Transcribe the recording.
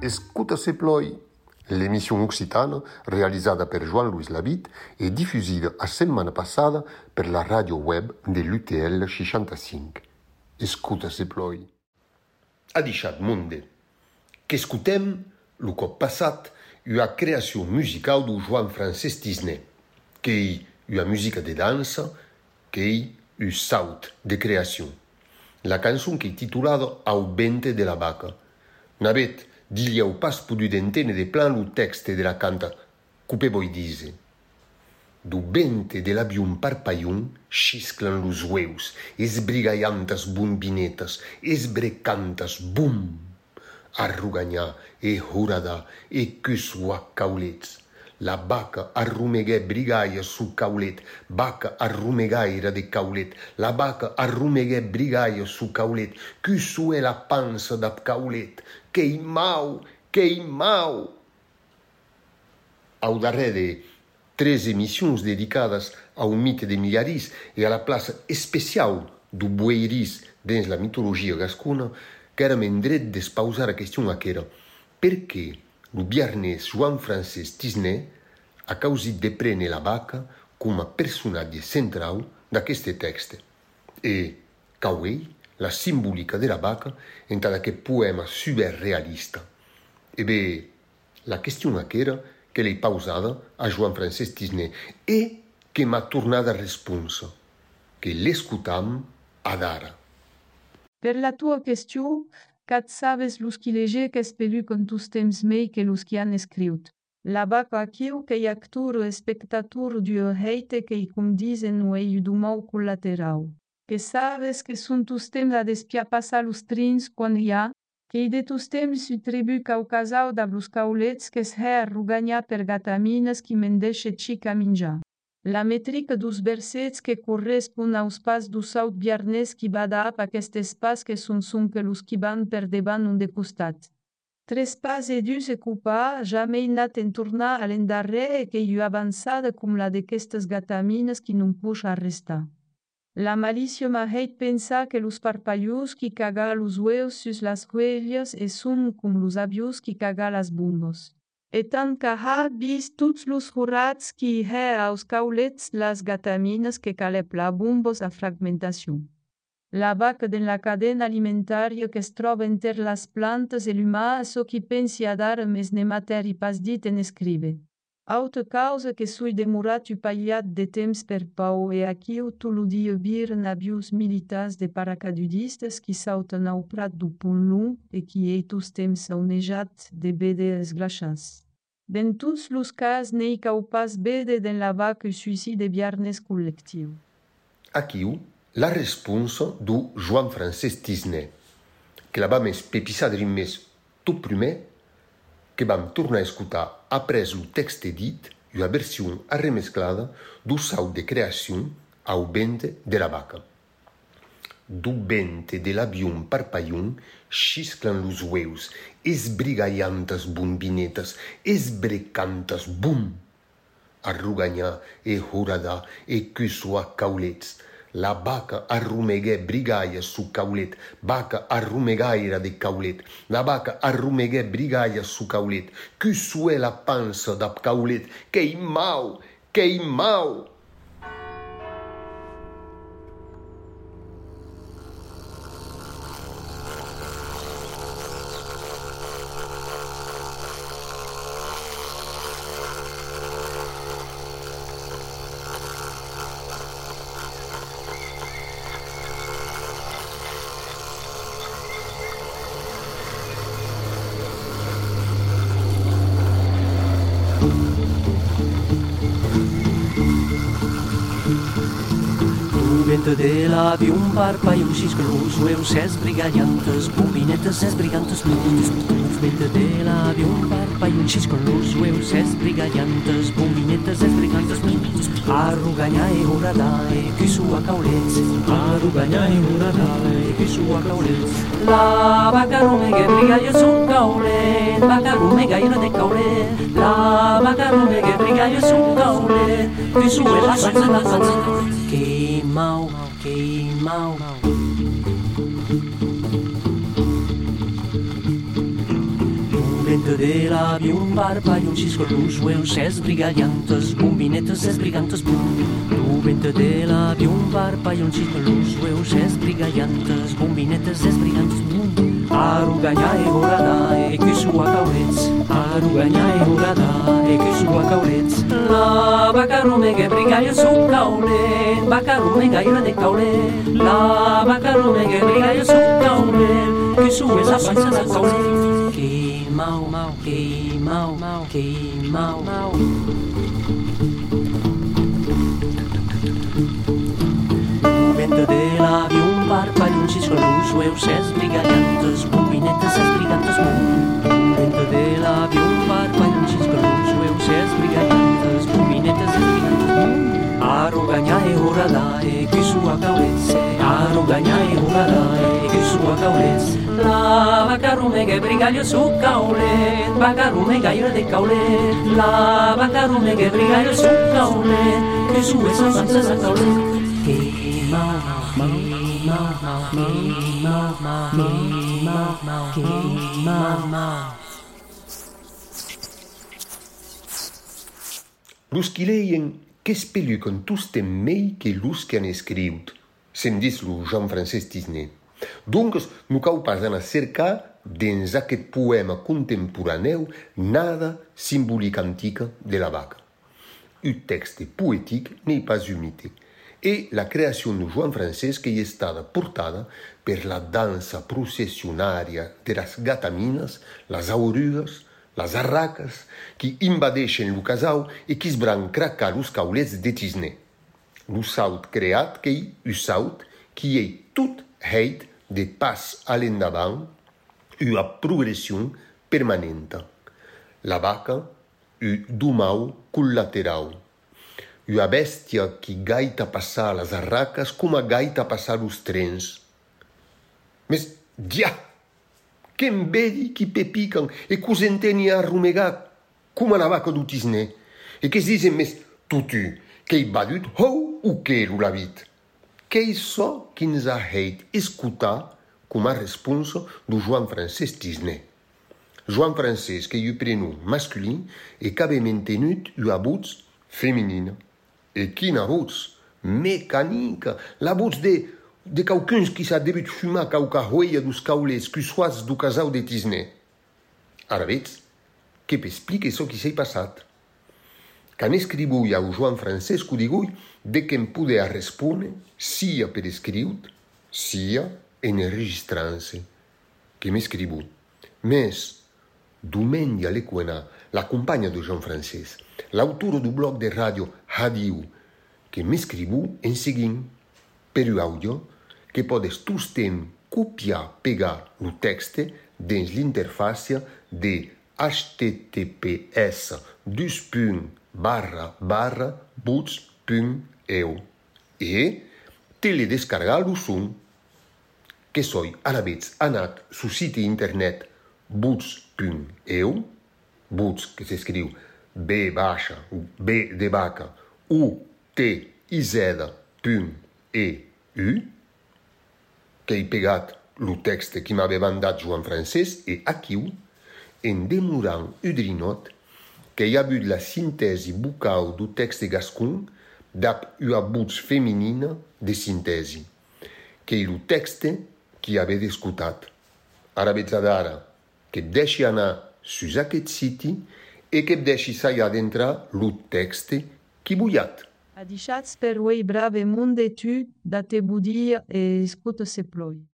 Escuta se ploi. L'émission occitane, realizzata per Jean-Louis Labitte e diffusa la settimana passata per la radio web dell'UTL 65. Escuta se ploi. Adichat diciat monde. Qu'escutem lo cop passat ua creació musical do Joan Francesc Tisnet, qu'ei ua musica de dansa, qu'ei un saut de creació. La cançon qu'ei titulada Au bente de la vaca. N'avet digli au pas pudut entene de plan lo texte de la canta Coupe voi dise. Do bente de l'avion parpaion xisclan los ueus, esbrigaiantas bombinetas, esbrecantas, bum! Arruganha e jurada e cusua caulet. La vaca arrumeghe brigaie su caulet, Baca arrumegaira de caulet, la vaca arrumeghe brigaie su caulet, cusue la pança da caulet, queimau, queimau. Ao darrere, três emissões dedicadas ao mito de Milharis e à la plaça especial do Bueiris dentro da mitologia gascuna, Carmen de pausar a questão aquela. Perché no viernes Juan Frances Tisney, a causa de Prene la Vaca, come personaggio centrale da queste teste. E Cauei, la simbolica della vaca, entra che poema superrealista. E beh, la questione era che lei pausava a Joan Frances Tisney e che mi ha tornato a risponsa, che l'escutam a Ara. Per la tua question, qu'at saves los qui leger qu'es pelu con tus temps mei que los qui han escriut. La vaca aquiu que hi actur o espectatur d'ho heite que hi condisen o ei du mou col·laterau. Que saves que son tus temps a despiar passar los trins quan hi ha, que hi de tus temps su tribu caucasau d'ablus caulets que es her ruganya per gatamines qui mendeixe xica minjar. La métrique dos versets que correspon aus pas du saut biarnès qui bada ap aquest espas que son son que los qui van per deban un de costat. Tres pas e du se coupa, jamais il n'at en tourna a l'endarré e que iu avançada cum la d'aquestes gatamines qui non puix arrestar. La malicia m'ha heit pensar que los parpallus qui caga los ueus sus las huelles e son cum los avius qui caga las bombos. Etant que ha vist tots los jurats qui he aus caulets las gatamines que calep la bombos a fragmentacion. La vaca de la cadena alimentària que es troba entre las plantes e l'humà so qui pensi a dar mes nematèri pas dit en escribe. Aute causa que sui demorat tu paiat de temps per pau e aquiu tu lo die bir nabius militas de paracadudistes qui sauten au prat du pont long e qui ei tus temps saunejat de bede es glachans. Ben tus los cas nei cau pas bede den la vaca e suicid de viarnes collectiu. Aquiu la responso du Joan Francesc Tisne, que la va més pepissar d'un mes tot primer 1800. Que vam tornar a escutar après lo texte dit una version arremesclada do saut de creació au bente de la vaca. Do bente de l'avion parpaion xisclan los ueus, esbrigaiantas bombinetas, esbrecantas, bum! Arrugagnà e horadà e cusso a caulets, La vaca arrumegué brigaia su caulet, vaca arrumegaira de caulet, la vaca arrumegué brigaia su caulet, que sué la pança da caulet, que mau, que mau. de de l'avi un barpa i un xisclús, veu ses brigallantes, bombinetes, ses brigantes plus. Sota de l'avi un barpa i un xisclús, veu ses brigallantes, bombinetes, ses brigantes plus. Arruganya e horada e eh, que sua caulets, arruganya e horada e eh, que sua caulets. La vaca romega e brigallo son caulet, vaca romega i de caulet. La vaca romega e brigallo son caulet, que sua la sansa la. Que queimam. Un vento de labio, un barba i un cisco luz, veus esbrigallantes, bombinetes esbrigantes, bum, Cuvinte de la pe un bar, paioncită lușueu și esbrigaiantă, bombinete zesbrigant. Arugania e horada, e eh, chișua caureț, arugania e horada, e que chișua eh, caurets. La bacarume che brigaio su plaule, bacarume gaio de caule, la bacarume che brigaio su plaule, chișua sa sa sa caure. Que mau mau, que mau mau, che mau mau. vento della via un parco ad e un cicco russo e un se sbrigagliato sbubinetto se sbrigato sbubinetto un vento della via un parco ad un cicco russo e un se sbrigagliato sbubinetto se sbrigato Arrogaña e ora e che sua caurezze. Arrogaña e urala e che sua caurezze. La bacarrume che brigaglio su caule Bacarrume gaiola de caule. La bacarrume che brigaglio su caule Che sua e sa panza caule. E Los qui leien qu'es pelu con tous tem mei que los que han escriut, se'n dis lo Jean Francesc Tisner. Doncs no cau pas anar a cercar dins aquest poema contemporaneu nada simbòlica antica de la vaca. Un text poètic n'hi pas un mite, e la creacion de Joan Francès que è stata portada per la dansa processionària de las gataminas, las aurugas, las arracas, qui invadeixen lo casau e qui esbran cracar los caulets de tisner. Lo saut creat qu'ei un saut qui ei tot heit de pas a l'endavant e a progression permanenta. La vaca, un dumau collateral ua bèstia qui gaita passar las arracas coma gaita passar los trens. Mes dia qu'en vedi qui pepican e cos enteni a arrumegar coma la vaca du tisner e que dicen mes totu qu'ei badut ou ou que lo lavit. Qu'ei so qu'ins a heit escutar coma responso du Joan Francesc Tisner. Joan Francesc, que ei un prenom masculin e qu'ave mantenut ua buts feminina. Et quina roots Mecanică. La roots de, de caucâns qui s-a debut fuma cau ca hoia dus caules que soas du casau de Tisné. Ara qui Que explique so qui s'ei passat. Can escribui a Joan Francescu digui de que em pude a respone, sia per escriut, sia en enregistranse, que m'escribut. Més, Dumendia Lequena, la compagna de Jean Francesc, l'autor du blog de radio Hadiu, que m'escribu en seguint per un audio que podes tustem copiar, pegar lo texte dins l'interfàcia de https dus punt barra barra buts punt eu. E teledescargar lo son que soi arabets anat su site internet buts.eu, buts que s'escriu B baixa, B de vaca, U T I Z Tun E U qu'ei pegat lo text qui m'ave mandat Joan Francesc e aquiu en demorant Udrinot qu'ei abut la sintesi bucau du text de Gascun d'ap ua buts feminina de sintesi qu'ei e lo text qui ave discutat ara veig d'ara que deixi anar sus aquest siti e que deixi saia d'entrar lo text que Kibuyat. Adichat sperwei brave munde tu, date budir et écoute ses ploies.